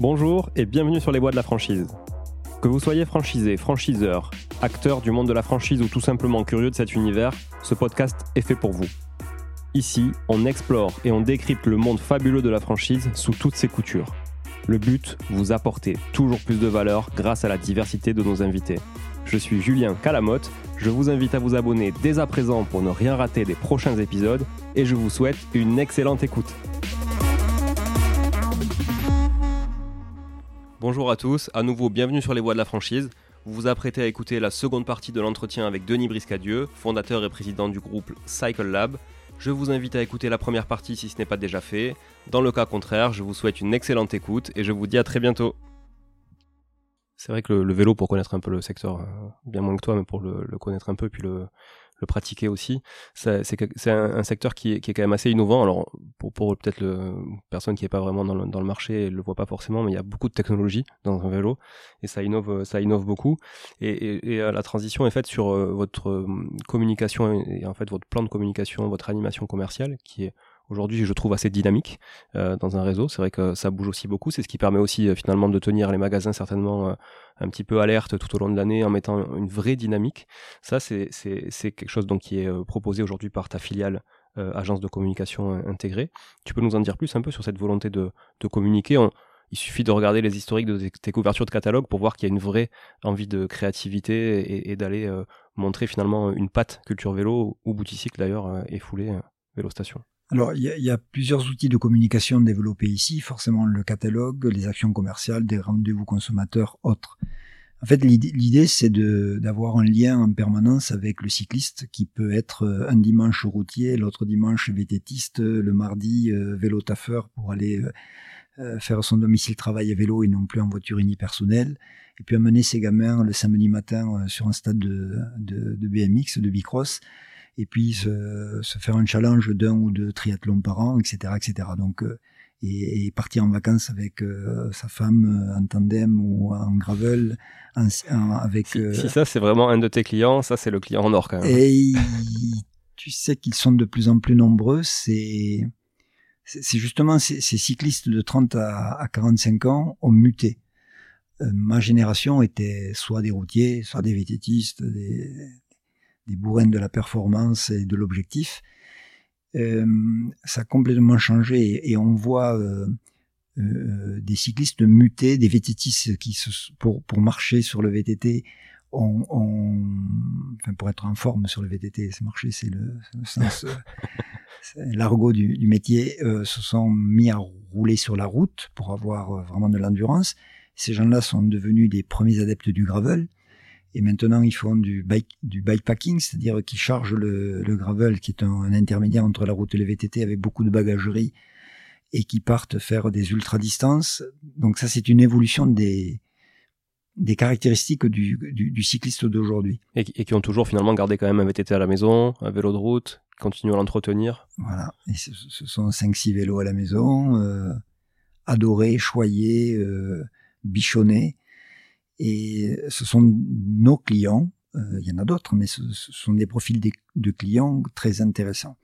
Bonjour et bienvenue sur les voies de la franchise. Que vous soyez franchisé, franchiseur, acteur du monde de la franchise ou tout simplement curieux de cet univers, ce podcast est fait pour vous. Ici, on explore et on décrypte le monde fabuleux de la franchise sous toutes ses coutures. Le but, vous apporter toujours plus de valeur grâce à la diversité de nos invités. Je suis Julien Calamotte, je vous invite à vous abonner dès à présent pour ne rien rater des prochains épisodes et je vous souhaite une excellente écoute. Bonjour à tous, à nouveau bienvenue sur les voies de la franchise. Vous vous apprêtez à écouter la seconde partie de l'entretien avec Denis Briscadieu, fondateur et président du groupe Cycle Lab. Je vous invite à écouter la première partie si ce n'est pas déjà fait. Dans le cas contraire, je vous souhaite une excellente écoute et je vous dis à très bientôt. C'est vrai que le, vélo, pour connaître un peu le secteur, euh, bien moins que toi, mais pour le, le connaître un peu, puis le, le pratiquer aussi. C'est un, un, secteur qui est, qui est, quand même assez innovant. Alors, pour, pour peut-être le personne qui n'est pas vraiment dans le, dans le marché, elle le voit pas forcément, mais il y a beaucoup de technologie dans un vélo et ça innove, ça innove beaucoup. Et, et, et euh, la transition est faite sur euh, votre euh, communication et en fait votre plan de communication, votre animation commerciale, qui est aujourd'hui, je trouve assez dynamique euh, dans un réseau. C'est vrai que ça bouge aussi beaucoup. C'est ce qui permet aussi euh, finalement de tenir les magasins certainement euh, un petit peu alertes tout au long de l'année en mettant une vraie dynamique. Ça, c'est quelque chose donc qui est proposé aujourd'hui par ta filiale agence de communication intégrée. Tu peux nous en dire plus un peu sur cette volonté de, de communiquer? Il suffit de regarder les historiques de tes couvertures de catalogue pour voir qu'il y a une vraie envie de créativité et, et d'aller montrer finalement une patte culture vélo ou bouticycle d'ailleurs et foulée vélo station. Alors, il y, a plusieurs outils de communication développés ici, forcément le catalogue, les actions commerciales, des rendez-vous consommateurs, autres. En fait, l'idée, c'est d'avoir un lien en permanence avec le cycliste qui peut être euh, un dimanche routier, l'autre dimanche vététiste, le mardi euh, vélo taffeur pour aller euh, faire son domicile travail à vélo et non plus en voiture unipersonnelle, et puis amener ses gamins le samedi matin sur un stade de, de, de BMX, de bicross, et puis se, faire un challenge d'un ou deux triathlons par an, etc., etc. Donc euh, et, partir en vacances avec euh, sa femme euh, en tandem ou en gravel, avec. Si, ça c'est vraiment un de tes clients, ça c'est le client en or quand même. Et tu sais qu'ils sont de plus en plus nombreux. C'est c'est justement ces, cyclistes de 30 à, à 45 ans ont muté. ma génération était soit des routiers, soit des vététistes, des, des bourrins de la performance et de l'objectif. Euh, ça a complètement changé et, on voit euh, euh, des cyclistes mutés, des VTTistes qui pour, pour marcher sur le VTT, on, enfin pour être en forme sur le VTT, c'est marcher, c'est le, sens, l'argot du, du, métier, se sont mis à rouler sur la route pour avoir vraiment de l'endurance. Ces gens-là sont devenus des premiers adeptes du gravel. Et maintenant, ils font du, bike, du bikepacking, c'est-à-dire qu'ils chargent le, le, gravel, qui est un, intermédiaire entre la route et le VTT, avec beaucoup de bagagerie, et qui partent faire des ultra-distances. Donc ça, c'est une évolution des, des caractéristiques du, du, du cycliste d'aujourd'hui. Et, et, qui ont toujours finalement gardé quand même un VTT à la maison, un vélo de route, qui continuent à l'entretenir. Voilà, et ce, ce sont 5-6 vélos à la maison, euh, adorés, choyés, euh, bichonnés. Et ce sont nos clients, euh, il y en a d'autres, mais ce, sont des profils de, clients très intéressants.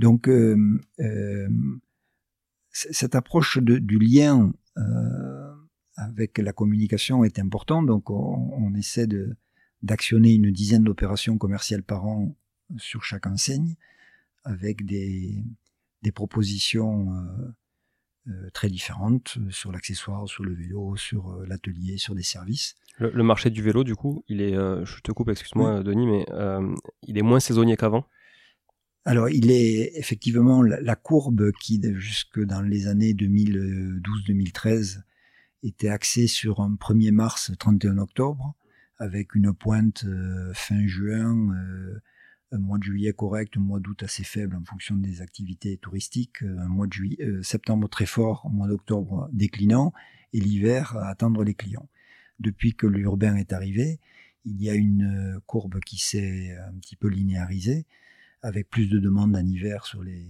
Donc, euh, euh, cette approche du lien avec la communication est importante. Donc, on, essaie de, d'actionner une dizaine d'opérations commerciales par an sur chaque enseigne, avec des, des propositions euh, très différentes euh, sur l'accessoire, sur le vélo, sur euh, l'atelier, sur des services. Le, marché du vélo, du coup, il est, je te coupe, excuse-moi, Denis, mais il est moins saisonnier qu'avant? Alors, il est effectivement la, courbe qui, jusque dans les années 2012-2013, était axée sur un 1er mars, 31 octobre, avec une pointe fin juin, un mois de juillet correct, un mois d'août assez faible en fonction des activités touristiques, euh, un mois de juillet, euh, septembre très fort, un mois d'octobre déclinant, et l'hiver à attendre les clients. Depuis que l'urbain est arrivé, il y a une euh, courbe qui s'est un petit peu linéarisée, avec plus de demandes en hiver sur les,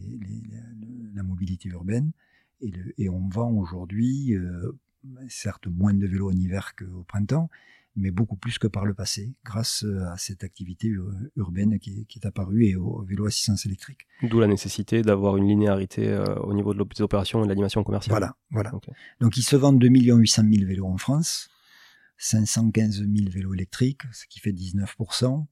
la mobilité urbaine, et, et on vend aujourd'hui certes moins de vélos en hiver qu'au printemps, mais beaucoup plus que par le passé, grâce à cette activité urbaine qui est, apparue et au vélo assistance électrique. D'où la nécessité d'avoir une linéarité euh, au niveau de des opérations et de l'animation commerciale. Voilà, voilà. Donc il se vend 2 800 000 vélos en France, 515 000 vélos électriques, ce qui fait 19%.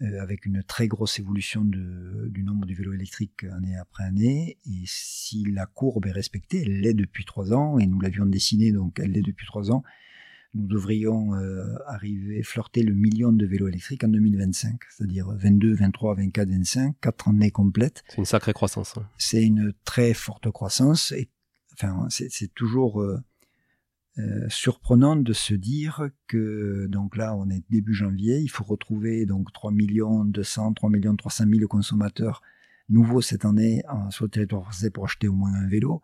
Euh, avec une très grosse évolution de, du nombre de vélos électriques année après année. Et si la courbe est respectée, elle l'est depuis trois ans, et nous l'avions dessinée, donc elle l'est depuis trois ans, nous devrions euh, arriver, flirter le million de vélos électriques en 2025, c'est-à-dire 22, 23, 24, 25, quatre années complètes. C'est une sacrée croissance. Hein. C'est une très forte croissance, et enfin, c'est toujours... Euh, euh, surprenant de se dire que donc là on est début janvier, il faut retrouver donc 3 millions 200, 3 millions 300 000 consommateurs nouveaux cette année sur le territoire français pour acheter au moins un vélo.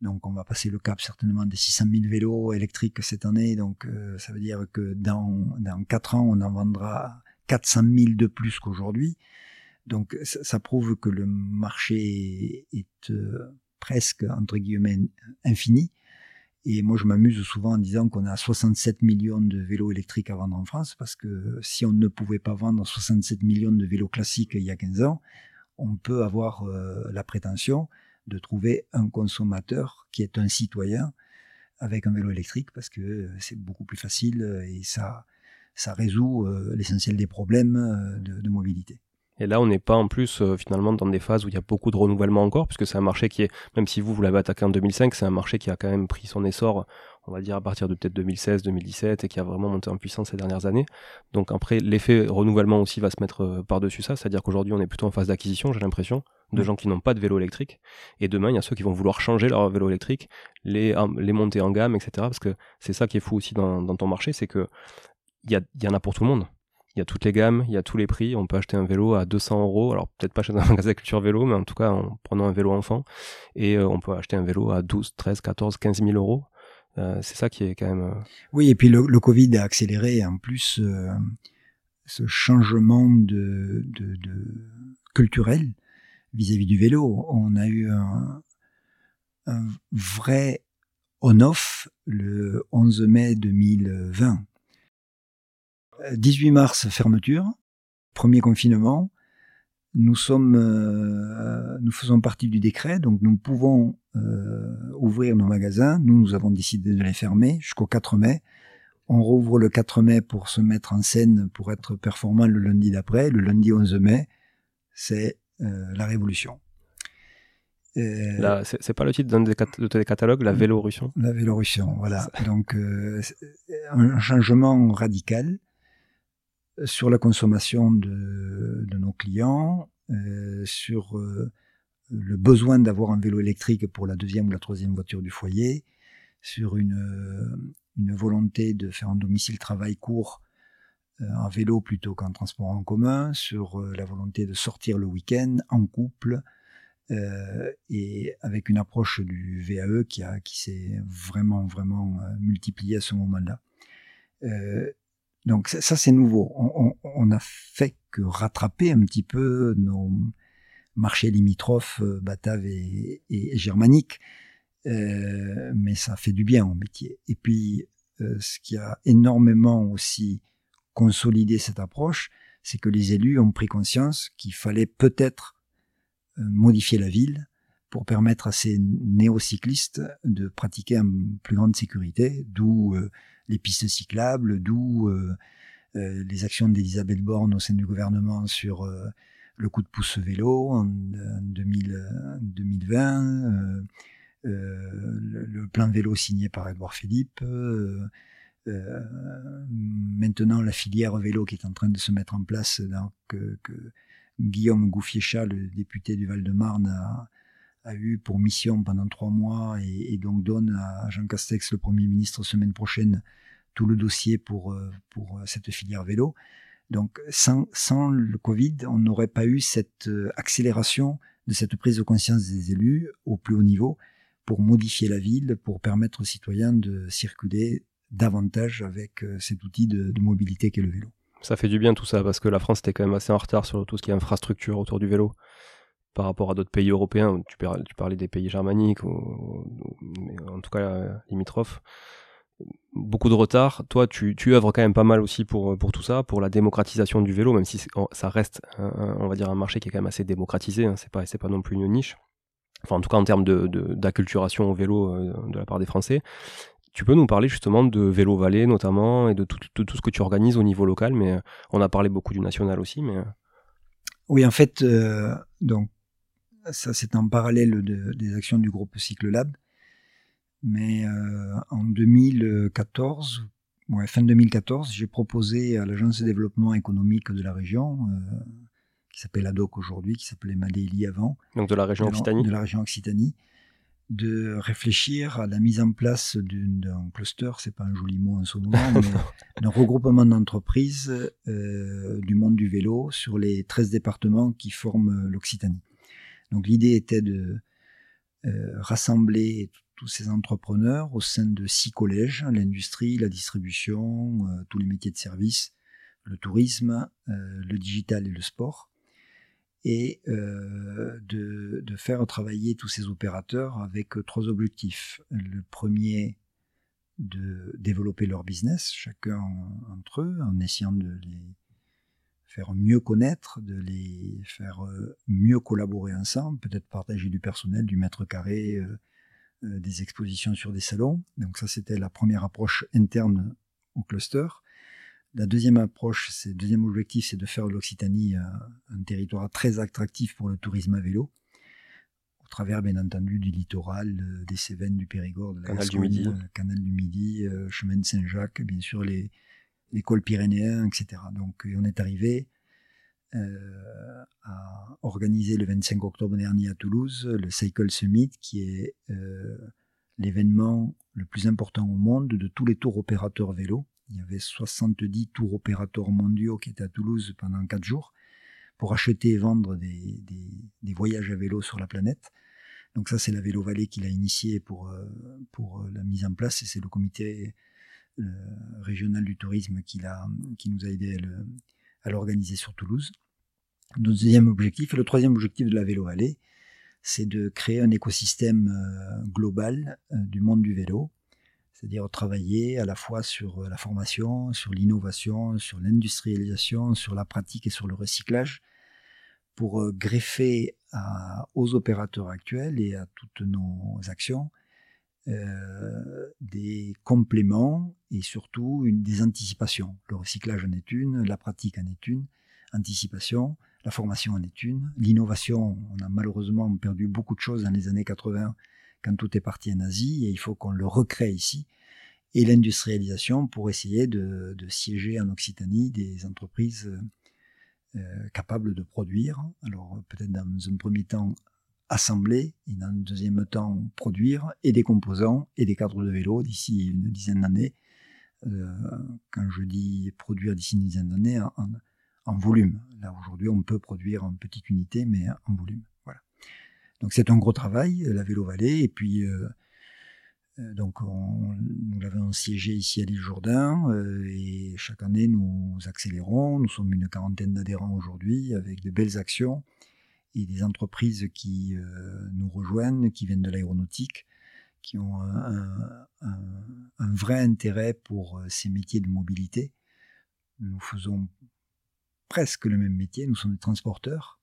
Donc on va passer le cap certainement des 600 000 vélos électriques cette année. Donc euh, ça veut dire que dans, dans 4 ans on en vendra 400 000 de plus qu'aujourd'hui. Donc ça, prouve que le marché est euh, presque entre guillemets infini et moi, je m'amuse souvent en disant qu'on a 67 millions de vélos électriques à vendre en France, parce que si on ne pouvait pas vendre 67 millions de vélos classiques il y a 15 ans, on peut avoir euh, la prétention de trouver un consommateur qui est un citoyen avec un vélo électrique, parce que euh, c'est beaucoup plus facile et ça, résout euh, l'essentiel des problèmes de, mobilité. Et là, on n'est pas en plus euh, finalement dans des phases où il y a beaucoup de renouvellement encore, puisque c'est un marché qui est, même si vous, vous l'avez attaqué en 2005, c'est un marché qui a quand même pris son essor, on va dire à partir de peut-être 2016, 2017, et qui a vraiment monté en puissance ces dernières années. Donc après, l'effet renouvellement aussi va se mettre euh, par-dessus ça, c'est-à-dire qu'aujourd'hui, on est plutôt en phase d'acquisition, j'ai l'impression, de gens qui n'ont pas de vélo électrique. Et demain, il y a ceux qui vont vouloir changer leur vélo électrique, les, les monter en gamme, etc. Parce que c'est ça qui est fou aussi dans, dans ton marché, c'est que il y, y en a pour tout le monde il y a toutes les gammes, il y a tous les prix. On peut acheter un vélo à 200 euros. Alors peut-être pas chez un magasin culture vélo, mais en tout cas en prenant un vélo enfant. Et euh, on peut acheter un vélo à 12, 13, 14, 15 000 euros. Euh, c'est ça qui est quand même. Euh, oui, et puis le, Covid a accéléré en plus ce changement de, culturel vis-à-vis du vélo. On a eu un vrai on-off le 11 mai 2020 18 mars, fermeture. Premier confinement. Nous sommes, euh, nous faisons partie du décret, donc nous pouvons euh, ouvrir nos magasins. Nous, nous avons décidé de les fermer jusqu'au 4 mai. On rouvre le 4 mai pour se mettre en scène, pour être performant le lundi d'après. Le lundi 11 mai, c'est euh, la révolution. Euh, c'est pas le titre d'un de tes catalogues, la Vélorussion La Vélorussion, voilà. Donc, un changement radical sur la consommation de, nos clients, euh, sur euh, le besoin d'avoir un vélo électrique pour la deuxième ou la troisième voiture du foyer, sur une, euh, volonté de faire un domicile travail court en vélo plutôt qu'en transport en commun, sur la volonté de sortir le week-end en couple, et avec une approche du VAE qui, qui s'est vraiment, vraiment multipliée à ce moment-là. Donc ça, c'est nouveau. On, a fait que rattraper un petit peu nos marchés limitrophes euh, bataves et, germaniques, euh, mais ça fait du bien au métier. Et puis, euh, ce qui a énormément aussi consolidé cette approche, c'est que les élus ont pris conscience qu'il fallait peut-être modifier la ville pour permettre à ces néocyclistes de pratiquer en plus grande sécurité, d'où les pistes cyclables, d'où euh, euh, les actions d'Elisabeth Borne au sein du gouvernement sur euh, le coup de pouce vélo en, 2020, le, plan vélo signé par Edouard Philippe, maintenant la filière vélo qui est en train de se mettre en place, donc, que, Guillaume Gouffiéchat, le député du Val-de-Marne, a, a eu pour mission pendant trois mois et, donc donne à Jean Castex, le Premier ministre, semaine prochaine, tout le dossier pour, euh, pour euh, cette filière vélo. Donc sans, sans le Covid, on n'aurait pas eu cette euh, accélération de cette prise de conscience des élus au plus haut niveau pour modifier la ville, pour permettre aux citoyens de circuler davantage avec cet outil de, de mobilité qu'est le vélo. Ça fait du bien tout ça, parce que la France était quand même assez en retard sur tout ce qui est infrastructure autour du vélo. Par rapport à d'autres pays européens, tu, parlais des pays germaniques, ou, en tout cas limitrophes, beaucoup de retard. Toi, tu, tu œuvres quand même pas mal aussi pour, pour tout ça, pour la démocratisation du vélo, même si ça reste, on va dire, un marché qui est quand même assez démocratisé. Hein, c'est pas, pas non plus une niche. Enfin, en tout cas, en termes de, d'acculturation au vélo euh, de la part des Français. Tu peux nous parler justement de Vélo Vallée notamment et de tout, ce que tu organises au niveau local, mais euh, on a parlé beaucoup du national aussi. Mais... Euh. Oui, en fait, donc ça c'est en parallèle de, des actions du groupe Cycle Lab. Mais euh, en 2014, ouais, fin 2014, j'ai proposé à l'agence de développement économique de la région, euh, qui s'appelle ADOC aujourd'hui, qui s'appelait Madéli avant. Donc de la région Occitanie. De la région Occitanie de réfléchir à la mise en place d'un cluster, c'est pas un joli mot en ce moment, mais d'un regroupement d'entreprises euh, du monde du vélo sur les 13 départements qui forment l'Occitanie. Donc l'idée était de euh, rassembler tous ces entrepreneurs au sein de six collèges, l'industrie, la distribution, euh, tous les métiers de service, le tourisme, euh, le digital et le sport, et de, de, faire travailler tous ces opérateurs avec trois objectifs. Le premier, de développer leur business, chacun entre eux, en essayant de les faire mieux connaître, de les faire mieux collaborer ensemble, peut-être partager du personnel, du mètre carré, euh, des expositions sur des salons. Donc ça, c'était la première approche interne au cluster. La deuxième approche, c'est deuxième objectif, c'est de faire de l'Occitanie un, euh, un, territoire très attractif pour le tourisme à vélo, au travers bien entendu du littoral, euh, des Cévennes, du Périgord, de la canal, du Midi. canal du Midi, chemin de Saint-Jacques, bien sûr les, les cols pyrénéens, etc. Donc on est arrivé euh, a organisé le 25 octobre dernier à Toulouse le Cycle Summit, qui est euh, l'événement le plus important au monde de tous les tours opérateurs vélo. Il y avait 70 tours opérateurs mondiaux qui étaient à Toulouse pendant 4 jours pour acheter et vendre des, voyages à vélo sur la planète. Donc ça, c'est la Vélo Vallée qui l'a initié pour, euh, pour la mise en place et c'est le comité régional du tourisme qui, nous a aidé à l'organiser sur Toulouse. Le deuxième objectif, et le troisième objectif de la Vélo Vallée, c'est de créer un écosystème euh, global euh, du monde du vélo, c'est-à-dire travailler à la fois sur euh, la formation, sur l'innovation, sur l'industrialisation, sur la pratique et sur le recyclage, pour greffer aux opérateurs actuels et à toutes nos actions des compléments et surtout une, des anticipations. Le recyclage en est une, la pratique en est une, anticipation, la formation en est une, l'innovation, on a malheureusement perdu beaucoup de choses dans les années 80 quand tout est parti en Asie et il faut qu'on le recrée ici, et l'industrialisation pour essayer de, siéger en Occitanie des entreprises euh, capables de produire, alors peut-être dans un premier temps assembler et dans un deuxième temps produire et des composants et des cadres de vélo d'ici une dizaine d'années. Euh, quand je dis produire d'ici une dizaine d'années, en, volume. Là aujourd'hui, on peut produire en petite unité, mais en volume. Voilà. Donc c'est un gros travail, la Vélo Vallée, et puis euh, euh, donc on, nous l'avons siégé ici à l'île Jourdain, et chaque année nous accélérons. Nous sommes une quarantaine d'adhérents aujourd'hui avec de belles actions et des entreprises qui euh, nous rejoignent, qui viennent de l'aéronautique, qui ont un, vrai intérêt pour euh, ces métiers de mobilité. Nous faisons presque le même métier, nous sommes des transporteurs,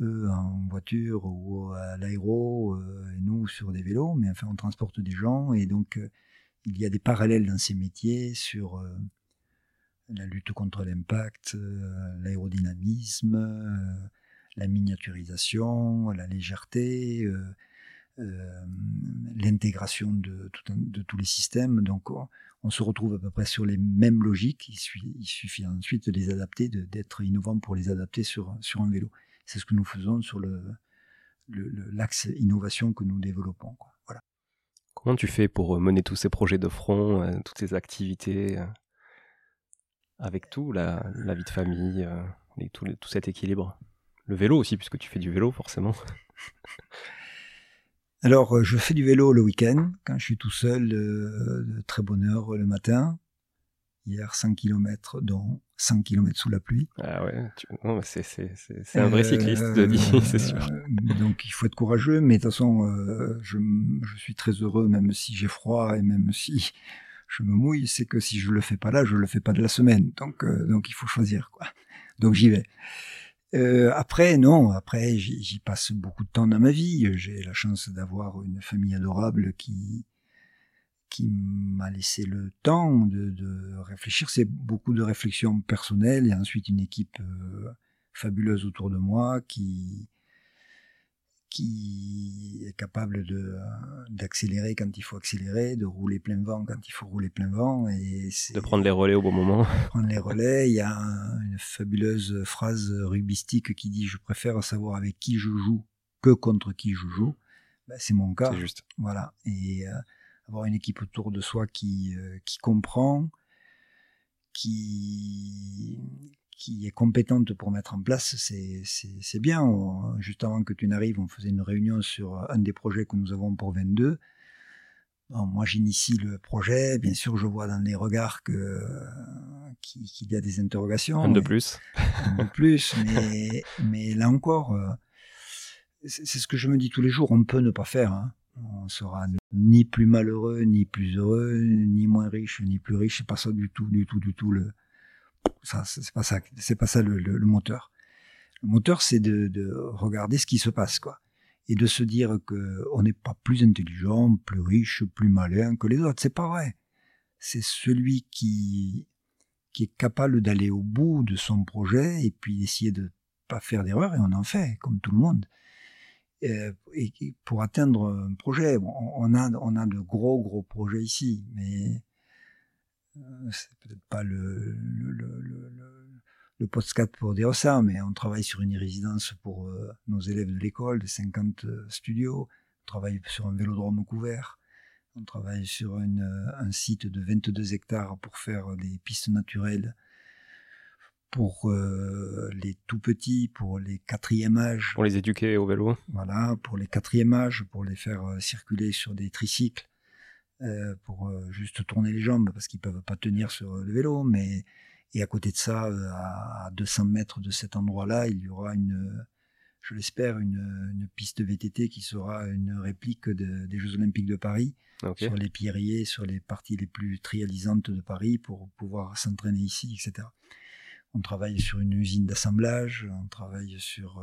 eux en voiture ou à l'aéro, euh, et nous sur des vélos, mais enfin on transporte des gens, et donc il y a des parallèles dans ces métiers sur la lutte contre l'impact, l'aérodynamisme, la miniaturisation, la légèreté, euh, euh, l'intégration de, tous les systèmes. Donc on, se retrouve à peu près sur les mêmes logiques. Il suffit, ensuite de les adapter, d'être innovant pour les adapter sur, un vélo. C'est ce que nous faisons sur l'axe innovation que nous développons. Voilà. Comment tu fais pour euh, mener tous ces projets de front, toutes ces activités, avec tout, la, vie de famille, et tout cet équilibre? Le vélo aussi, puisque tu fais du vélo forcément. Alors, euh, je fais du vélo le week-end, quand je suis tout seul, euh, de très bonne heure le matin. hier 100 km, dont 100 km sous la pluie. Ah ouais, c'est un vrai cycliste, euh, c'est sûr. donc il faut être courageux, mais de toute façon, euh, je, je, suis très heureux, même si j'ai froid et même si je me mouille, c'est que si je le fais pas là, je le fais pas de la semaine. Donc, euh, donc il faut choisir, quoi. Donc j'y vais. Euh, après, non, après, j'y passe beaucoup de temps dans ma vie. J'ai la chance d'avoir une famille adorable qui, qui m'a laissé le temps de, réfléchir. C'est beaucoup de réflexions personnelles et ensuite une équipe euh, fabuleuse autour de moi qui, qui est capable de d'accélérer quand il faut accélérer, de rouler plein vent quand il faut rouler plein vent et de prendre les relais au bon moment. Prendre les relais. Il y a une fabuleuse phrase rubistique qui dit je préfère savoir avec qui je joue que contre qui je joue. Ben, c'est mon cas. C'est juste. Voilà et euh, avoir une équipe autour de soi qui euh, qui comprend, qui qui est compétente pour mettre en place, c'est bien. juste avant que tu n'arrives, on faisait une réunion sur un des projets que nous avons pour 22. moi, j'initie le projet. Bien sûr, je vois dans les regards que qu'il y a des interrogations. Un de plus. Un de plus, mais, mais là encore, euh, c'est ce que je me dis tous les jours. On peut ne pas faire. Hein. On sera ni plus malheureux, ni plus heureux, ni moins riche, ni plus riche. C'est pas ça du tout, du tout, du tout le ça, c'est pas ça, c'est pas ça le, moteur. Le moteur, c'est de, de, regarder ce qui se passe, quoi, et de se dire que on n'est pas plus intelligent, plus riche, plus malin que les autres. C'est pas vrai. C'est celui qui qui est capable d'aller au bout de son projet et puis d'essayer de pas faire d'erreur et on en fait comme tout le monde. Et, pour atteindre un projet, on a on a de gros gros projets ici, mais euh, c'est peut-être pas le, le, le, le, postcat pour dire ça, mais on travaille sur une résidence pour euh, nos élèves de l'école, de 50 euh, studios. On travaille sur un vélodrome couvert. On travaille sur une, un site de 22 hectares pour faire des pistes naturelles pour les tout petits, pour les quatrième âges. Pour les éduquer au vélo. Voilà, pour les quatrième âges, pour les faire circuler sur des tricycles. Euh, pour euh, juste tourner les jambes parce qu'ils peuvent pas tenir sur le vélo. Mais et à côté de ça, euh, à 200 mètres de cet endroit-là, il y aura une, je l'espère, une, une, piste VTT qui sera une réplique de, des Jeux Olympiques de Paris sur les pierriers, sur les parties les plus trialisantes de Paris pour pouvoir s'entraîner ici, etc. On travaille sur une usine d'assemblage, on travaille sur.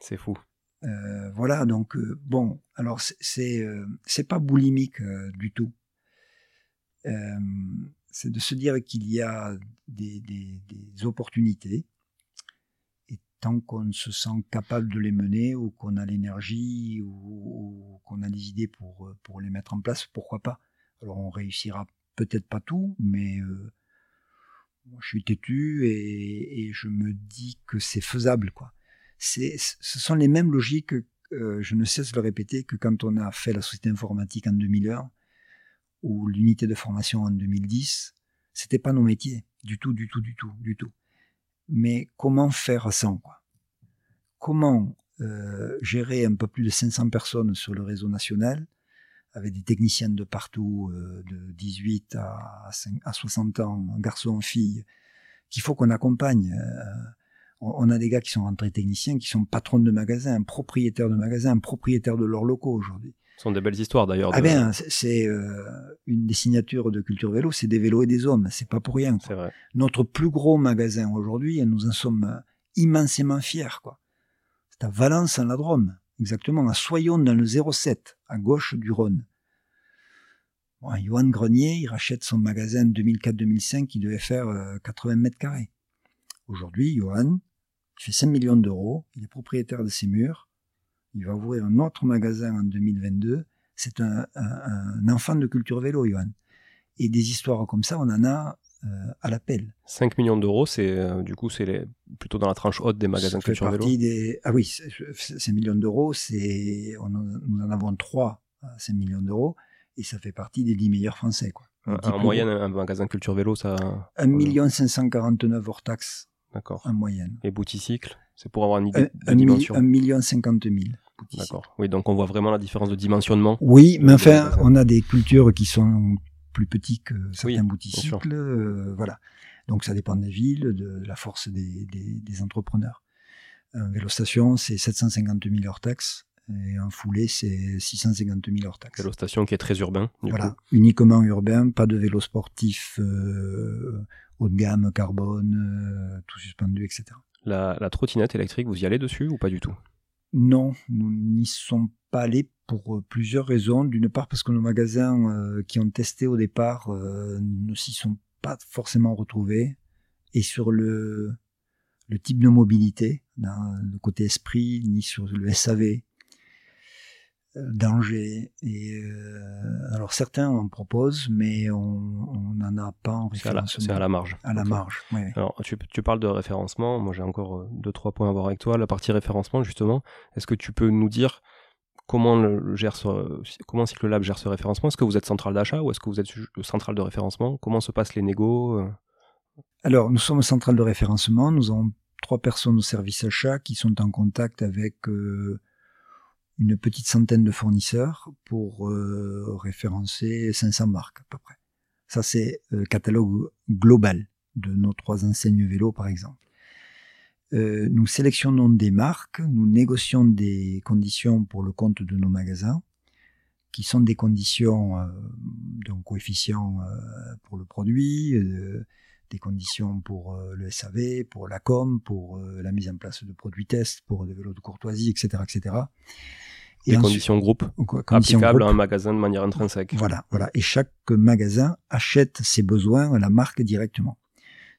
C'est fou. Euh, voilà, donc euh, bon, alors c'est euh, c'est pas boulimique du tout. c'est de se dire qu'il y a des, des, opportunités et tant qu'on se sent capable de les mener ou qu'on a l'énergie ou, qu'on a des idées pour pour les mettre en place, pourquoi pas? Alors on réussira peut-être pas tout, mais je suis têtu et, et je me dis que c'est faisable, quoi ce sont les mêmes logiques, euh, je ne cesse de le répéter, que quand on a fait la société informatique en 2001 ou l'unité de formation en 2010. C'était pas nos métiers, du tout, du tout, du tout, du tout. Mais comment faire sans quoi? Comment euh, gérer un peu plus de 500 personnes sur le réseau national avec des techniciens de partout, euh, de 18 à, à 60 ans, garçons, filles, qu'il faut qu'on accompagne. On a des gars qui sont rentrés techniciens, qui sont patrons de magasins, propriétaires de magasins, propriétaires de leurs locaux aujourd'hui. Ce sont des belles histoires d'ailleurs. Ah bien, c'est euh, une des signatures de Culture Vélo, c'est des vélos et des hommes, c'est pas pour rien. Vrai. Notre plus gros magasin aujourd'hui, nous en sommes euh, immensément fiers. quoi. C'est à Valence en la Drôme, exactement, à Soyons dans le 07, à gauche du Rhône. Bon, Johan Grenier, il rachète son magasin 2004-2005 qui devait faire 80 euh, mètres carrés. Aujourd'hui, Johan, il fait 5 millions d'euros, il est propriétaire de ses murs, il va ouvrir un autre magasin en 2022. C'est un, enfant de culture vélo, Johan. Et des histoires comme ça, on en a euh, à l'appel. 5 millions d'euros, c'est euh, du coup c'est plutôt dans la tranche haute des magasins de culture vélo. Des, ah oui, 5 millions d'euros, c'est nous en avons 3 à 5 millions d'euros et ça fait partie des 10 meilleurs français quoi. En moyenne, un magasin culture vélo, ça. 1 million 549 hors taxes D'accord. En moyenne. Et Bouticycle C'est pour avoir une idée de dimension 1 million 50 000. D'accord. Oui, donc on voit vraiment la différence de dimensionnement. Oui, mais enfin, on a des cultures qui sont plus petits que certains bouticycles. voilà. Donc ça dépend des villes, de, la force des, des, entrepreneurs. Un vélo station, c'est 750 000 hors taxes. Et un foulé, c'est 650 000 hors taxes. Vélo station qui est très urbain. voilà, uniquement urbain, pas de vélo sportif euh, haut de gamme, carbone, euh, suspendu, etc. La, la, trottinette électrique, vous y allez dessus ou pas du tout? Non, nous n'y sommes pas allés pour euh, plusieurs raisons. D'une part parce que nos magasins qui ont testé au départ ne s'y sont pas forcément retrouvés. Et sur le, le type de mobilité, dans le côté esprit, ni sur le SAV, euh, danger. Et euh, alors certains en proposent, mais on n'en a pas en référencement. C'est à, la marge. À la marge. Oui. Alors tu, tu, parles de référencement. Moi j'ai encore euh, deux trois points à voir avec toi. La partie référencement justement. Est-ce que tu peux nous dire comment le, gère ce, comment Cycle Lab gère ce référencement? Est-ce que vous êtes centrale d'achat ou est-ce que vous êtes centrale de référencement? Comment se passent les négos Alors nous sommes centrale de référencement. Nous avons trois personnes au service achat qui sont en contact avec une petite centaine de fournisseurs pour euh, référencer 500 marques à peu près. Ça, c'est le catalogue global de nos trois enseignes vélo, par exemple. Euh, nous sélectionnons des marques, nous négocions des conditions pour le compte de nos magasins, qui sont des conditions euh, donc coefficients pour le produit, des conditions pour le SAV, pour la com, pour la mise en place de produits tests, pour des vélos de courtoisie, etc., etc. Des conditions groupes applicables à un magasin de manière intrinsèque. Voilà, voilà. Et chaque magasin achète ses besoins à la marque directement.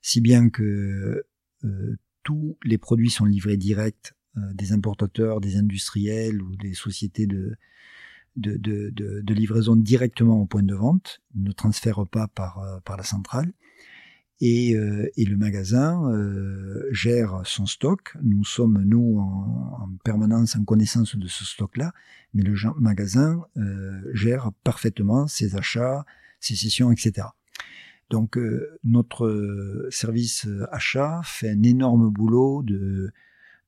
Si bien que euh, tous les produits sont livrés direct euh, des importateurs, des industriels ou des sociétés de, de, de, de, livraison directement au point de vente, ne transfèrent pas par, euh, par la centrale. Et, euh, et, le magasin euh, gère son stock. Nous sommes, nous, en, permanence en connaissance de ce stock-là, mais le magasin euh, gère parfaitement ses achats, ses sessions, etc. Donc notre service achat fait un énorme boulot de,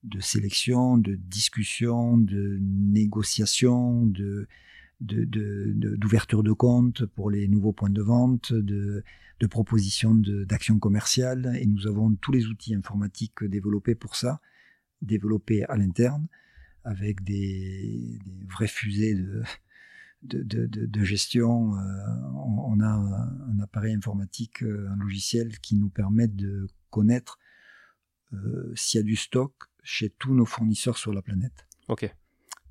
de sélection, de discussion, de négociation, de d'ouverture de, de, compte pour les nouveaux points de vente, de, de propositions d'actions commerciales. Et nous avons tous les outils informatiques développés pour ça, développés à l'interne, avec des, des vraies fusées de, de, de, de gestion. Euh, on, a un appareil informatique, euh, un logiciel qui nous permet de connaître euh, s'il y a du stock chez tous nos fournisseurs sur la planète. Ok.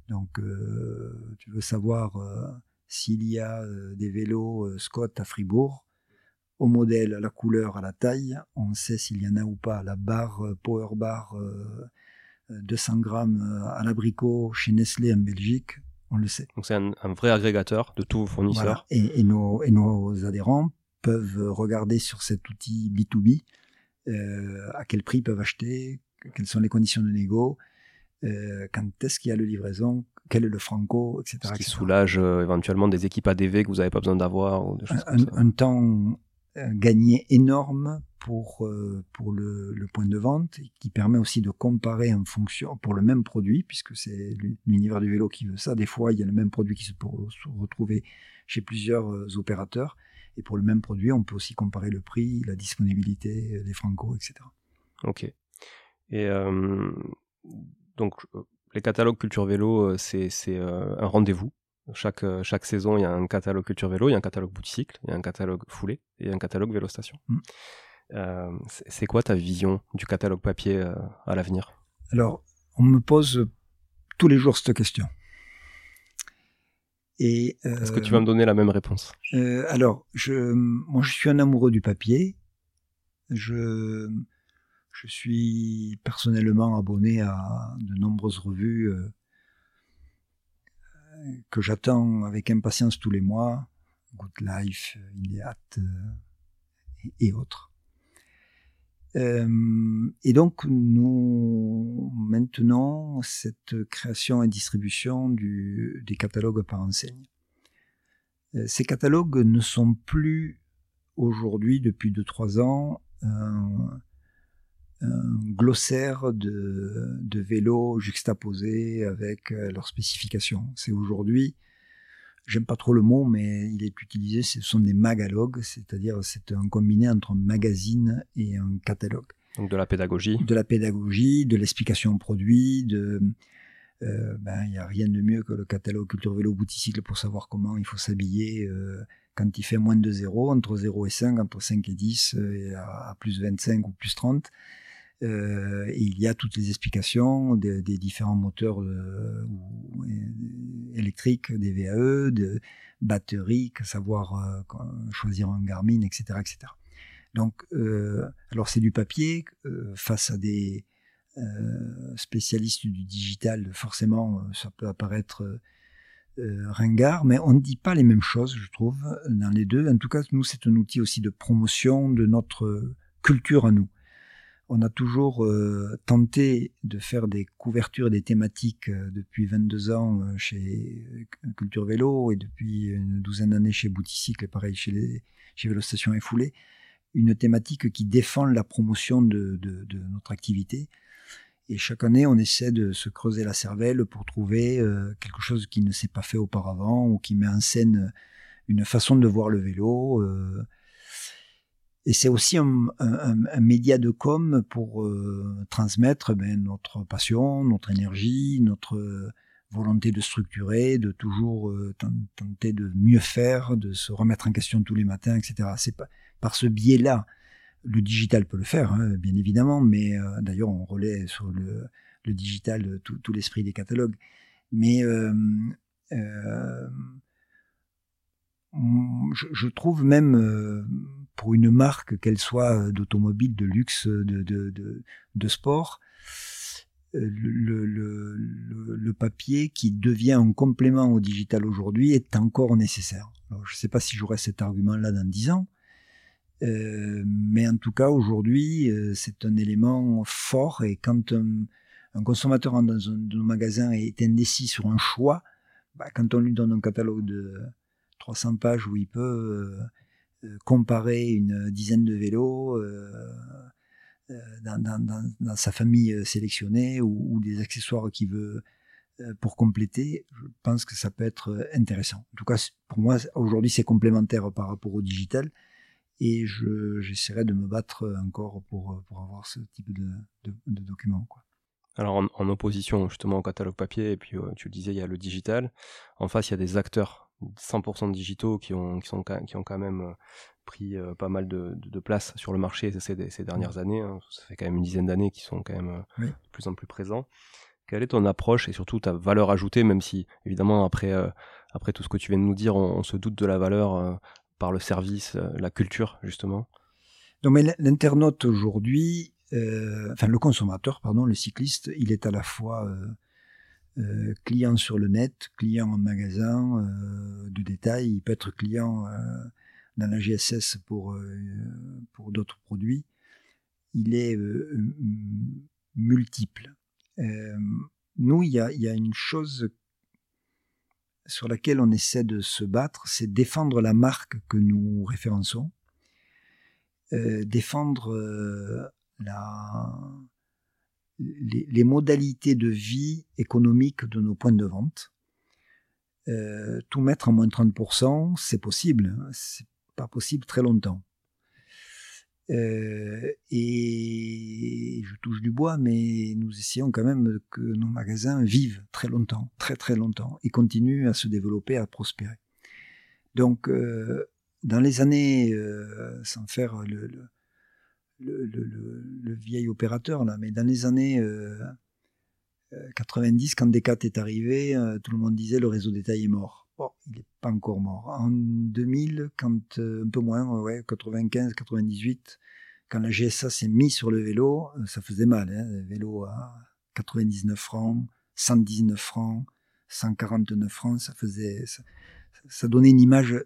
Donc, euh, tu veux savoir euh, s'il y a euh, des vélos Scott à Fribourg, au modèle, à la couleur, à la taille, on sait s'il y en a ou pas. La barre Power Bar 200 grammes à l'abricot chez Nestlé en Belgique, on le sait. Donc c'est un, vrai agrégateur de tous vos fournisseurs. Et, et, nos, et, nos, adhérents peuvent regarder sur cet outil B2B à quel prix ils peuvent acheter, quelles sont les conditions de négo, euh, quand est-ce qu'il y a le livraison, quel est le franco, etc. Ce qui soulage euh, éventuellement des équipes ADV que vous n'avez pas besoin d'avoir. un, temps euh, gagné énorme pour, pour le, point de vente qui permet aussi de comparer en fonction pour le même produit puisque c'est l'univers du vélo qui veut ça. Des fois, il y a le même produit qui se peut retrouver chez plusieurs opérateurs et pour le même produit, on peut aussi comparer le prix, la disponibilité des franco, etc. Ok. Et donc euh, les catalogues culture vélo, euh, c'est euh, un rendez-vous. Chaque, chaque saison, il y a un catalogue culture vélo, il y a un catalogue boutique, il y a un catalogue foulé et un catalogue vélo station. Mm. c'est quoi ta vision du catalogue papier à l'avenir? Alors, on me pose tous les jours cette question. Est-ce que tu vas me donner la même réponse? Alors, je, moi, je suis un amoureux du papier. Je, je suis personnellement abonné à de nombreuses revues euh, que j'attends avec impatience tous les mois, Good Life, Iliad euh, et, autres. Euh, et donc nous maintenons cette création et distribution des catalogues par enseigne. ces catalogues ne sont plus aujourd'hui, depuis 2-3 ans, glossaire de, de vélos juxtaposés avec euh, leurs spécifications. C'est aujourd'hui j'aime pas trop le mot, mais il est utilisé, ce sont des magalogues, c'est-à-dire c'est un combiné entre un magazine et un catalogue. Donc de la pédagogie. De la pédagogie, de l'explication produit, de euh, ben il n'y a rien de mieux que le catalogue culture vélo bouticycle pour savoir comment il faut s'habiller euh, quand il fait moins de 0, entre 0 et 5, entre 5 et 10, euh, et à, à, plus 25 ou plus 30. Euh, il y a toutes les explications des, différents moteurs euh, électriques, des VAE, de batteries, savoir euh, choisir un Garmin, etc., etc. Donc, euh, alors c'est du papier face à des spécialistes du digital. Forcément, ça peut apparaître ringard, mais on ne dit pas les mêmes choses, je trouve, dans les deux. En tout cas, nous, c'est un outil aussi de promotion de notre culture à nous on a toujours euh, tenté de faire des couvertures des thématiques euh, depuis 22 ans euh, chez Culture Vélo et depuis une douzaine d'années chez Bouticycle et pareil chez, chez Vélostation et Foulée. Une thématique qui défend la promotion de, notre activité. Et chaque année, on essaie de se creuser la cervelle pour trouver quelque chose qui ne s'est pas fait auparavant ou qui met en scène une façon de voir le vélo. Et c'est aussi un, un, un, média de com pour euh, transmettre ben, notre passion, notre énergie, notre volonté de structurer, de toujours euh, tenter de mieux faire, de se remettre en question tous les matins, etc. C'est par ce biais-là. Le digital peut le faire, hein, bien évidemment, mais euh, d'ailleurs on relaie sur le, le digital tout, tout l'esprit des catalogues. Mais je, je, trouve même pour une marque, qu'elle soit euh, d'automobile, de luxe, de, de, de, de sport, euh, le, le, le, papier qui devient un complément au digital aujourd'hui est encore nécessaire. Je ne sais pas si j'aurai cet argument-là dans dix ans, euh, mais en tout cas aujourd'hui euh, c'est un élément fort et quand un, consommateur un, dans un, magasin est indécis sur un choix, bah, quand on lui donne un catalogue de 300 pages où il peut euh, comparer une dizaine de vélos euh, euh, dans, sa famille sélectionnée ou, des accessoires qu'il veut pour compléter, je pense que ça peut être intéressant. En tout cas, pour moi, aujourd'hui, c'est complémentaire par rapport au digital et j'essaierai de me battre encore pour, pour avoir ce type de, de, de documents. Quoi. Alors en, opposition justement au catalogue papier, et puis tu le disais, il y a le digital. En face, il y a des acteurs 100% digitaux qui ont, qui, sont, qui ont quand même euh, pris euh, pas mal de, de, place sur le marché ces, ces dernières années. Hein. Ça fait quand même une dizaine d'années qu'ils sont quand même euh, de plus en plus présents. Quelle est ton approche et surtout ta valeur ajoutée, même si évidemment après, après tout ce que tu viens de nous dire, on, se doute de la valeur par le service, la culture justement? Non mais l'internaute aujourd'hui, enfin le consommateur, pardon, le cycliste, il est à la fois euh, client sur le net, client en magasin euh, de détail, il peut être client euh, dans la GSS pour, pour d'autres produits. Il est multiple. nous, il y a, y a une chose sur laquelle on essaie de se battre, c'est défendre la marque que nous référençons, défendre la, les, modalités de vie économique de nos points de vente. Euh, tout mettre en moins de 30%, c'est possible. Hein. C'est pas possible très longtemps. Euh, et je touche du bois, mais nous essayons quand même que nos magasins vivent très longtemps, très très longtemps, et continuent à se développer, à prospérer. Donc, euh, dans les années, sans faire le, le, le, vieil opérateur, là, mais dans les années 90, euh, quand Decat est arrivé, euh, tout le monde disait le réseau détail est mort. Bon, il n'est pas encore mort. En 2000, quand euh, un peu moins, ouais, 95, 98, quand la GSA s'est mis sur le vélo, ça faisait mal. Hein, le vélo à 99 francs, 119 francs, 149 francs, ça faisait, ça, donnait une image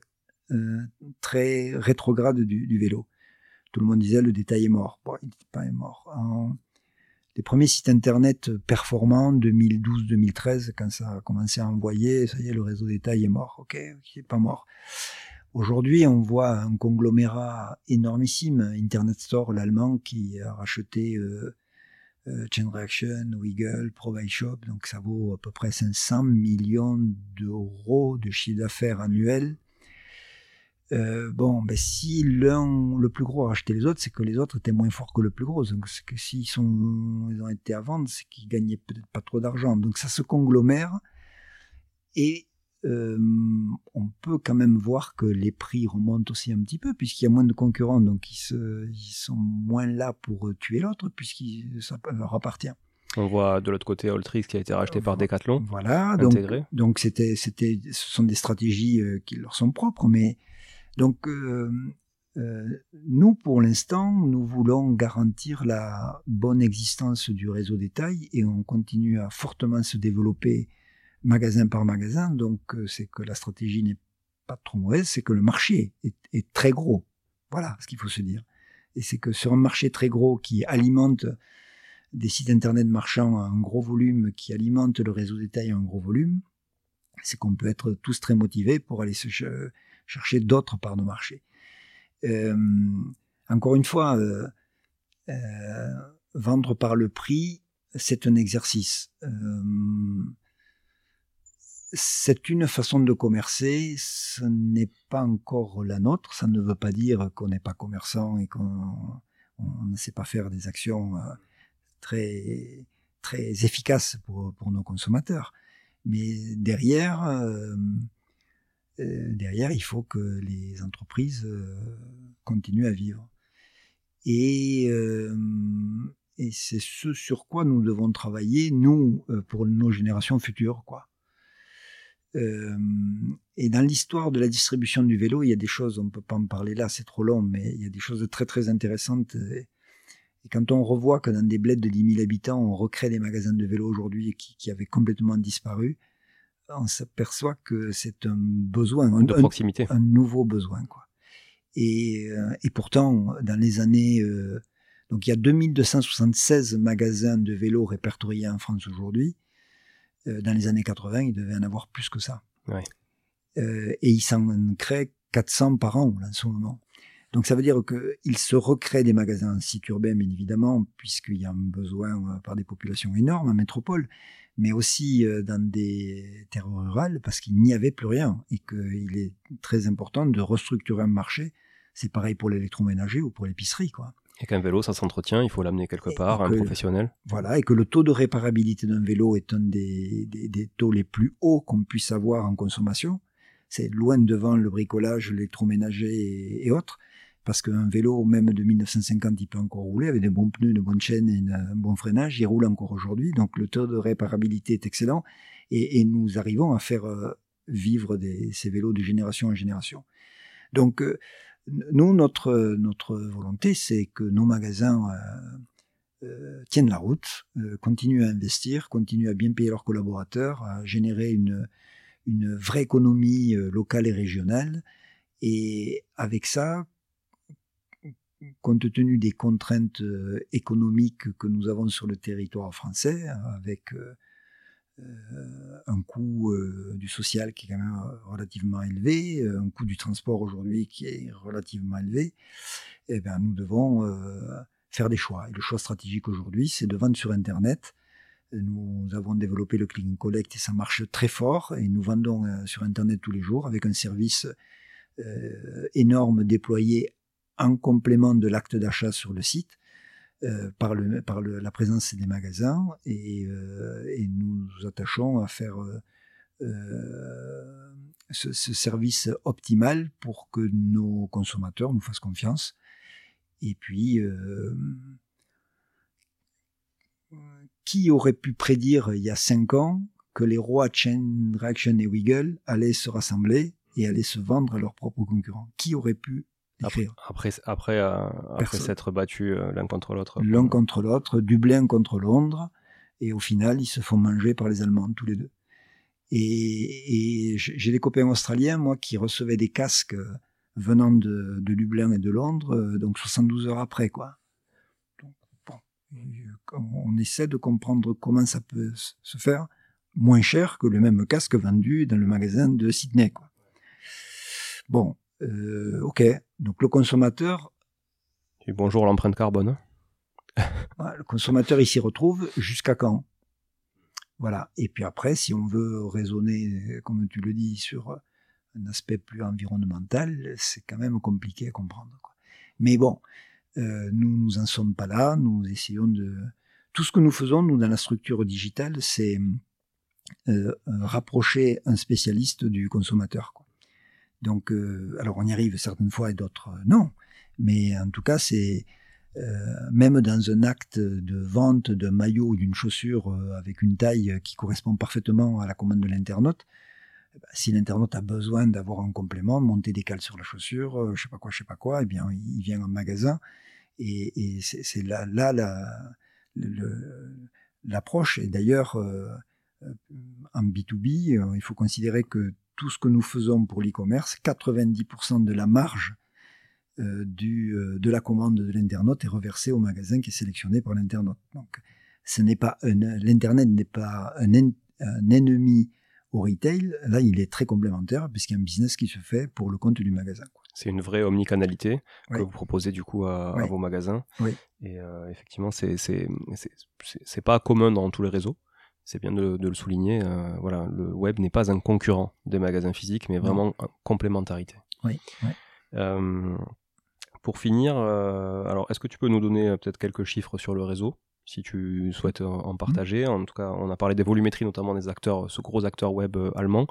très rétrograde du vélo tout le monde disait le détail est mort. Bon, il n'était pas mort. les premiers sites internet performants, 2012-2013, quand ça a commencé à envoyer, ça y est, le réseau détail est mort. Ok, il n'est pas mort. Aujourd'hui, on voit un conglomérat énormissime, Internet Store, l'allemand, qui a racheté euh, Chain Reaction, Wiggle, Provide Shop, donc ça vaut à peu près 500 millions d'euros de chiffre d'affaires annuel. Bon, ben si l'un, le plus gros a racheté les autres, c'est que les autres étaient moins forts que le plus gros. Donc c'est que s'ils sont, ils ont été à vendre, c'est qu'ils gagnaient peut-être pas trop d'argent. Donc ça se conglomère et euh, on peut quand même voir que les prix remontent aussi un petit peu, puisqu'il y a moins de concurrents, donc ils, sont moins là pour tuer l'autre, puisque ça leur appartient. On voit de l'autre côté Alltrix qui a été racheté par Decathlon. Voilà, donc c'était, c'était, ce sont des stratégies euh, qui leur sont propres, mais donc euh, nous, pour l'instant, nous voulons garantir la bonne existence du réseau détail et on continue à fortement se développer magasin par magasin. Donc, euh, c'est que la stratégie n'est pas trop mauvaise, c'est que le marché est, très gros. Voilà ce qu'il faut se dire. Et c'est que sur un marché très gros qui alimente des sites internet marchands à un gros volume, qui alimente le réseau détail à un gros volume, c'est qu'on peut être tous très motivés pour aller se chercher d'autres parts de marché. Euh, encore une fois, euh, vendre par le prix, c'est un exercice c'est une façon de commercer, ce n'est pas encore la nôtre, ça ne veut pas dire qu'on n'est pas commerçant et qu'on ne sait pas faire des actions euh, très, très efficaces pour, pour nos consommateurs. Mais derrière, euh, euh, derrière, il faut que les entreprises continuent à vivre. Et, et c'est ce sur quoi nous devons travailler, nous, pour nos générations futures, quoi. Euh, et dans l'histoire de la distribution du vélo, il y a des choses, on ne peut pas en parler là, c'est trop long, mais il y a des choses très très intéressantes. Et, quand on revoit que dans des bleds de 10 000 habitants, on recrée des magasins de vélo aujourd'hui qui, avaient complètement disparu, on s'aperçoit que c'est un besoin, un, de proximité. Un, nouveau besoin. Quoi. Et, euh, et, pourtant, dans les années... Euh, donc il y a 2276 magasins de vélo répertoriés en France aujourd'hui. Euh, dans les années 80, il devait en avoir plus que ça. Euh, et il s'en crée 400 par an en ce moment. Donc ça veut dire qu'il se recrée des magasins en site urbain, bien évidemment, puisqu'il y a un besoin par des populations énormes en métropole, mais aussi dans des terres rurales, parce qu'il n'y avait plus rien, et qu'il est très important de restructurer un marché. C'est pareil pour l'électroménager ou pour l'épicerie, quoi. Et qu'un vélo, ça s'entretient, il faut l'amener quelque part, un professionnel. Voilà, et que le taux de réparabilité d'un vélo est un des, des, taux les plus hauts qu'on puisse avoir en consommation. C'est loin devant le bricolage, l'électroménager et, autres. Parce qu'un vélo, même de 1950, il peut encore rouler avec des bons pneus, de bonnes chaînes et un bon freinage. Il roule encore aujourd'hui. Donc le taux de réparabilité est excellent. Et, nous arrivons à faire euh, vivre ces vélos de génération en génération. Donc, euh, nous, notre, volonté, c'est que nos magasins euh, tiennent la route, continuent à investir, continuent à bien payer leurs collaborateurs, à générer une vraie économie locale et régionale. Et avec ça, compte tenu des contraintes économiques que nous avons sur le territoire français, avec euh, un coût euh, du social qui est quand même euh, relativement élevé, un coût du transport aujourd'hui qui est relativement élevé, eh bien, nous devons faire des choix. Et le choix stratégique aujourd'hui, c'est de vendre sur Internet. Nous avons développé le click and collect et ça marche très fort. Et nous vendons sur Internet tous les jours avec un service énorme déployé en complément de l'acte d'achat sur le site. Euh, par, la présence des magasins et, euh, et, nous nous attachons à faire euh, ce, ce, service optimal pour que nos consommateurs nous fassent confiance. Et puis, qui aurait pu prédire il y a cinq ans que les rois Chain Reaction et Wiggle allaient se rassembler et allaient se vendre à leurs propres concurrents? Qui aurait pu après, après, après, euh, après s'être battus euh, l'un contre l'autre. L'un contre l'autre, Dublin contre Londres, et au final, ils se font manger par les Allemands, tous les deux. Et, et j'ai des copains australiens, moi, qui recevaient des casques euh, venant de, de Dublin et de Londres, donc 72 heures après, quoi. Donc, bon, on essaie de comprendre comment ça peut se faire moins cher que le même casque vendu dans le magasin de Sydney, quoi. Bon, euh, ok, donc le consommateur. Et bonjour l'empreinte carbone. le consommateur, il s'y retrouve jusqu'à quand? Voilà. Et puis après, si on veut raisonner, comme tu le dis, sur un aspect plus environnemental, c'est quand même compliqué à comprendre. Mais bon, euh, nous, nous en sommes pas là. Nous essayons de... Tout ce que nous faisons, nous, dans la structure digitale, c'est euh, rapprocher un spécialiste du consommateur. Quoi. Donc, euh, alors on y arrive certaines fois et d'autres non. Mais en tout cas, c'est euh, même dans un acte de vente d'un maillot ou d'une chaussure euh, avec une taille qui correspond parfaitement à la commande de l'internaute, eh ben, si l'internaute a besoin d'avoir un complément, monter des cales sur la chaussure, euh, je sais pas quoi, je sais pas quoi, eh bien il vient en magasin et, c'est là, là l'approche. et d'ailleurs, en B2B, il faut considérer que tout ce que nous faisons pour l'e-commerce, 90% de la marge euh, du, euh, de la commande de l'internaute est reversée au magasin qui est sélectionné par l'internaute. Donc, ce n'est pas l'internet n'est pas un, ennemi au retail. Là, il est très complémentaire puisqu'il y a un business qui se fait pour le compte du magasin. C'est une vraie omnicanalité que vous proposez du coup à, vos magasins. Et euh, effectivement, c'est c'est pas commun dans tous les réseaux. C'est bien de, le souligner. voilà, le web n'est pas un concurrent des magasins physiques, mais vraiment une complémentarité. Oui. Pour finir, euh, alors est-ce que tu peux nous donner euh, peut-être quelques chiffres sur le réseau si tu souhaites en mmh. partager? En tout cas, on a parlé des volumétries, notamment des acteurs, ce gros acteur web euh, allemand.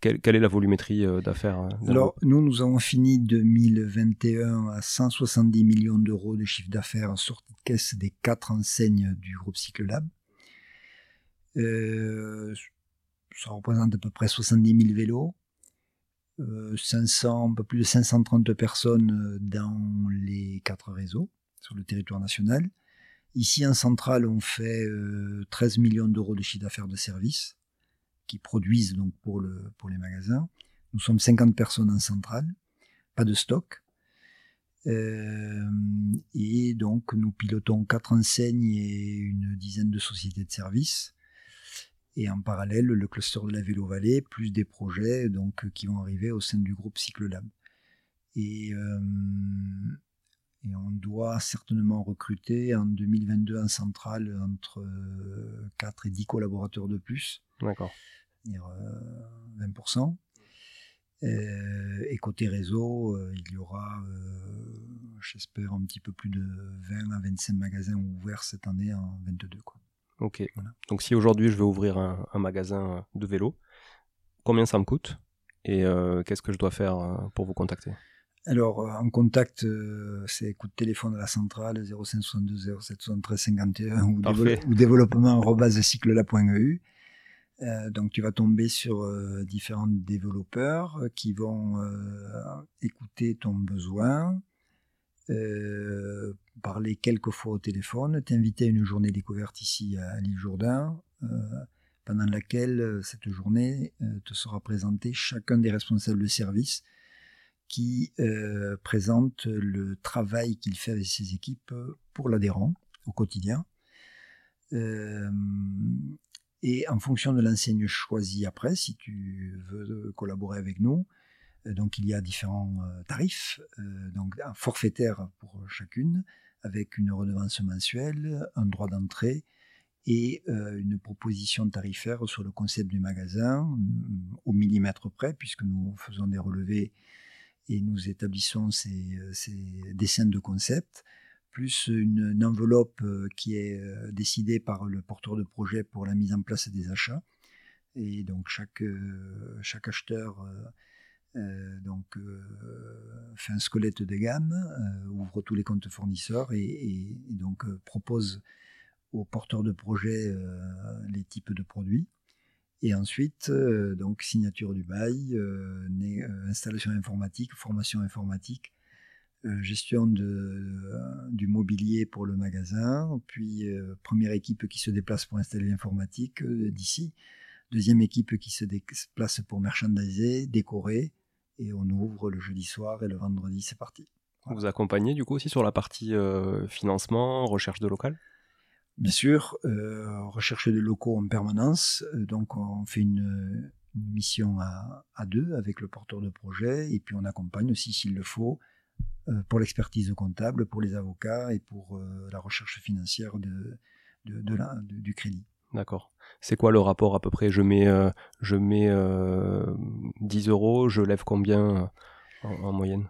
Quelle, est la volumétrie d'affaires Alors, nous, nous avons fini 2021 à 170 millions d'euros de chiffre d'affaires en sortie de caisse des quatre enseignes du groupe Cyclelab. Euh, ça représente à peu près 70 000 vélos. 500, euh, un peu plus de 530 personnes euh, dans les quatre réseaux sur le territoire national. Ici en centrale, on fait 13 euh, millions d'euros de chiffre d'affaires de services qui produisent donc pour, le, pour les magasins. Nous sommes 50 personnes en centrale, pas de stock. et donc nous pilotons quatre enseignes et une dizaine de sociétés de services et en parallèle le cluster de la Vélo Vallée, plus des projets donc qui vont arriver au sein du groupe Cyclelab. Et, euh, et on doit certainement recruter en 2022 en centrale entre 4 et 10 collaborateurs de plus. D'accord. 20%. Euh, et côté réseau, euh, il y aura, j'espère, un petit peu plus de 20 à 25 magasins ouverts cette année en 22. Quoi. Ok. Donc si aujourd'hui je veux ouvrir un, magasin de vélo, combien ça me coûte et euh, qu'est-ce que je dois faire euh, pour vous contacter? Alors, euh, en contact, c'est coup de téléphone à la centrale 0562 0773 51 ou, ou développement cyclela.eu. donc, tu vas tomber sur différents développeurs qui vont écouter ton besoin, euh, parler quelques fois au téléphone, t'inviter à une journée découverte ici à l'île Jourdain, euh, pendant laquelle euh, cette journée te sera présenté chacun des responsables de service qui présente le travail qu'il fait avec ses équipes pour l'adhérent au quotidien. et en fonction de l'enseigne choisie après, si tu veux collaborer avec nous, euh, donc il y a différents euh, tarifs, euh, donc un forfaitaire pour chacune, avec une redevance mensuelle, un droit d'entrée et une proposition tarifaire sur le concept du magasin au millimètre près, puisque nous faisons des relevés et nous établissons ces, dessins de concept, plus une, enveloppe qui est décidée par le porteur de projet pour la mise en place des achats. Et donc chaque, chaque acheteur euh, donc, euh, fait un squelette de gamme, euh, ouvre tous les comptes fournisseurs et, donc propose aux porteurs de projet les types de produits. Et ensuite, donc signature du bail, installation informatique, formation informatique, gestion de, du mobilier pour le magasin, puis première équipe qui se déplace pour installer l'informatique d'ici, deuxième équipe qui se déplace pour merchandiser, décorer, et on ouvre le jeudi soir et le vendredi, c'est parti. Vous accompagnez du coup aussi sur la partie euh, financement, recherche de local? Bien sûr, euh, recherche de locaux en permanence. Euh, donc on fait une, mission à, deux avec le porteur de projet et puis on accompagne aussi s'il le faut pour l'expertise comptable, pour les avocats et pour la recherche financière de, de, du crédit. D'accord. C'est quoi le rapport à peu près? Je mets, je mets 10 euros, je lève combien en, moyenne?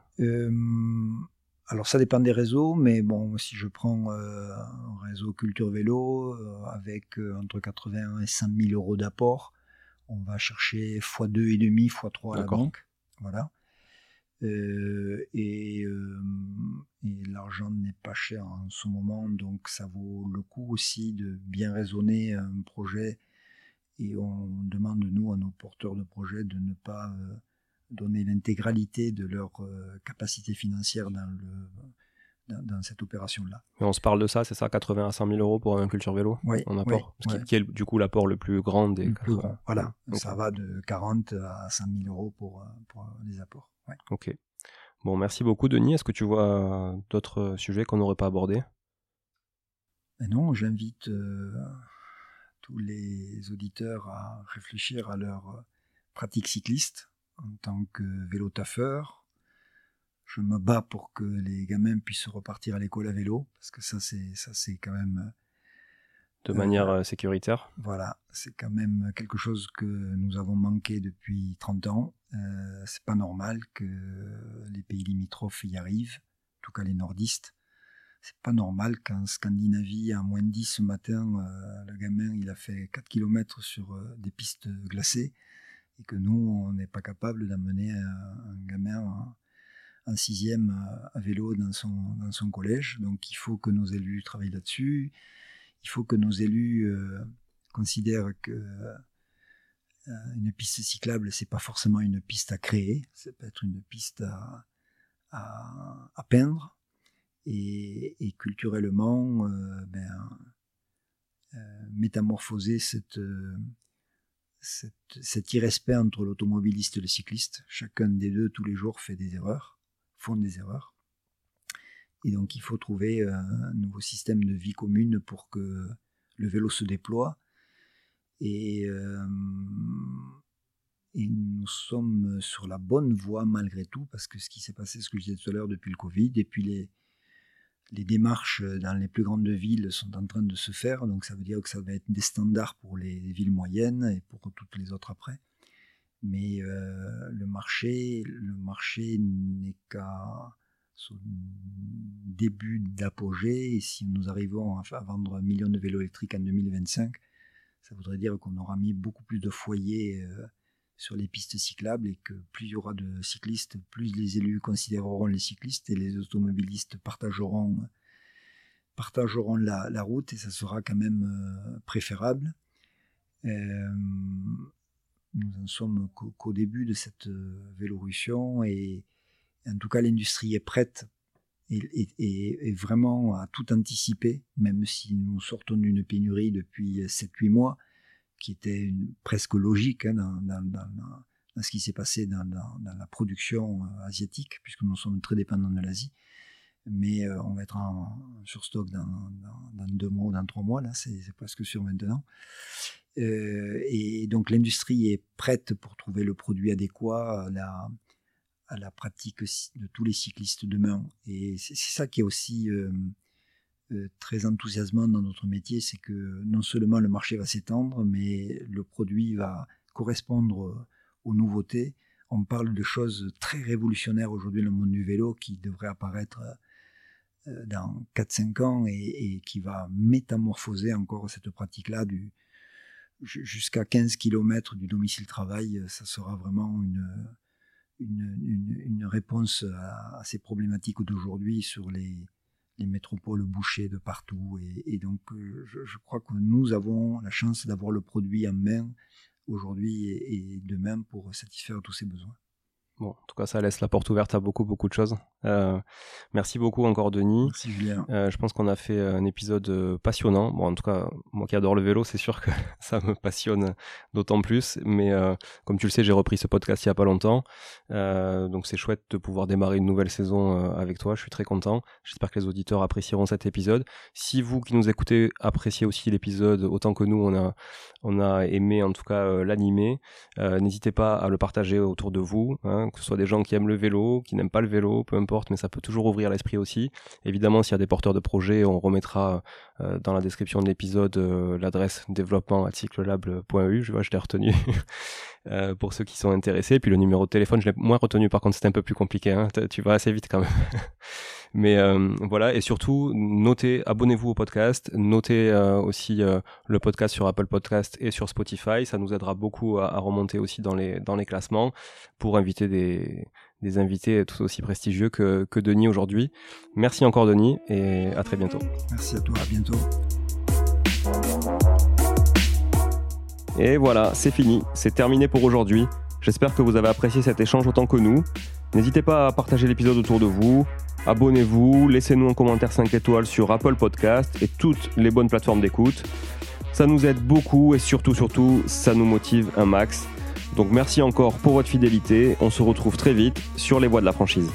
Alors ça dépend des réseaux, mais bon, si je prends un réseau culture vélo avec entre 80 et 100 000 euros d'apport, on va chercher x2 et demi, x3 à la banque. Voilà. Euh, et, euh, et l'argent n'est pas cher en ce moment, donc ça vaut le coup aussi de bien raisonner un projet. Et on demande, nous, à nos porteurs de projets, de ne pas euh, donner l'intégralité de leur capacité financière dans le, dans, cette opération-là. on se parle de ça, c'est ça, 80 à 100 000 euros pour un culture vélo Oui. En apport qui, est du coup l'apport le plus grand des. Le plus grand, voilà. Ça va de 40 à 100 000 euros pour, pour les apports. Ok. Bon, merci beaucoup, Denis. Est-ce que tu vois d'autres sujets qu'on n'aurait pas abordés? Ben Non, j'invite euh, tous les auditeurs à réfléchir à leur pratique cycliste en tant que vélo taffeur, je me bats pour que les gamins puissent repartir à l'école à vélo, parce que ça, c'est, ça, c'est quand même. De manière euh, sécuritaire. Voilà, c'est quand même quelque chose que nous avons manqué depuis 30 ans. Euh, c'est pas normal que les pays limitrophes y arrivent, en tout cas les nordistes. C'est pas normal qu'en Scandinavie, à moins de 10 ce matin, euh, le gamin il a fait 4 km sur euh, des pistes glacées et que nous, on n'est pas capable d'amener un, gamin en sixième à, vélo dans son, dans son collège. Donc il faut que nos élus travaillent là-dessus. Il faut que nos élus euh, considèrent que euh, une piste cyclable, c'est pas forcément une piste à créer, ça peut être une piste à, peindre. Et, culturellement, euh, ben, métamorphoser cet irrespect entre l'automobiliste et le cycliste. Chacun des deux, tous les jours, fait des erreurs font des erreurs. Et donc il faut trouver euh, un nouveau système de vie commune pour que le vélo se déploie. Et, euh, et nous sommes sur la bonne voie malgré tout, parce que ce qui s'est passé, ce que je disais tout à l'heure depuis le Covid, et puis les, les démarches dans les plus grandes villes sont en train de se faire, donc ça veut dire que ça va être des standards pour les villes moyennes et pour toutes les autres après mais euh, le marché, le marché n'est qu'à son début d'apogée. Et si nous arrivons à, vendre un million de vélos électriques en 2025, ça voudrait dire qu'on aura mis beaucoup plus de foyers euh, sur les pistes cyclables et que plus il y aura de cyclistes, plus les élus considéreront les cyclistes et les automobilistes partageront, partageront la, route et ça sera quand même euh, préférable. Euh, nous en sommes qu'au début de cette vélorussion et en tout cas l'industrie est prête et, vraiment à tout anticiper, même si nous sortons d'une pénurie depuis 7-8 mois, qui était presque logique hein, dans, ce qui s'est passé dans, la production euh, asiatique, puisque nous sommes très dépendants de l'Asie. Mais euh, on va être sur stock dans, deux mois ou dans trois mois, là, c'est presque sûr maintenant. Euh, et donc l'industrie est prête pour trouver le produit adéquat à la pratique de tous les cyclistes demain. Et c'est ça qui est aussi euh, euh, très enthousiasmant dans notre métier, c'est que non seulement le marché va s'étendre, mais le produit va correspondre aux nouveautés. On parle de choses très révolutionnaires aujourd'hui dans le monde du vélo qui devraient apparaître dans 4-5 ans et, qui va métamorphoser encore cette pratique-là du, jusqu'à 15 km du domicile travail, euh, ça sera vraiment une, une, réponse à, ces problématiques d'aujourd'hui sur les, les, métropoles bouchées de partout. Et, donc, euh, je, crois que nous avons la chance d'avoir le produit en main aujourd'hui et demain pour satisfaire tous ces besoins. Bon, en tout cas, ça laisse la porte ouverte à beaucoup, beaucoup de choses. Euh, merci beaucoup encore, Denis. Merci, Julien. Euh, je pense qu'on a fait un épisode euh, passionnant. Bon, en tout cas, moi qui adore le vélo, c'est sûr que ça me passionne d'autant plus. Mais euh, comme tu le sais, j'ai repris ce podcast il y a pas longtemps. Donc, c'est chouette de pouvoir démarrer une nouvelle saison avec toi. Je suis très content. J'espère que les auditeurs apprécieront cet épisode. Si vous qui nous écoutez appréciez aussi l'épisode autant que nous, on a, on a aimé en tout cas euh, l'animer. Euh, n'hésitez pas à le partager autour de vous, hein, que ce soit des gens qui aiment le vélo, qui n'aiment pas le vélo, peu importe, mais ça peut toujours ouvrir l'esprit aussi. Évidemment, s'il y a des porteurs de projets, on remettra euh, dans la description de l'épisode l'adresse développement à cyclelab.eu, je vois, je l'ai retenu. pour ceux qui sont intéressés. Puis le numéro de téléphone, je l'ai moins retenu, par contre c'était un peu plus compliqué, hein. tu vas assez vite quand même. Mais euh, voilà, et surtout, notez, abonnez-vous au podcast, notez euh, aussi euh, le podcast sur Apple Podcast et sur Spotify. Ça nous aidera beaucoup à, remonter aussi dans les, dans les classements pour inviter des, des invités tout aussi prestigieux que, que Denis aujourd'hui. Merci encore Denis et à très bientôt. Merci à toi, à bientôt. Et voilà, c'est fini, c'est terminé pour aujourd'hui. J'espère que vous avez apprécié cet échange autant que nous. N'hésitez pas à partager l'épisode autour de vous, Abonnez-vous, laissez-nous un commentaire 5 étoiles sur Apple Podcast et toutes les bonnes plateformes d'écoute. Ça nous aide beaucoup et surtout, surtout, ça nous motive un max. Donc merci encore pour votre fidélité. On se retrouve très vite sur les voies de la franchise.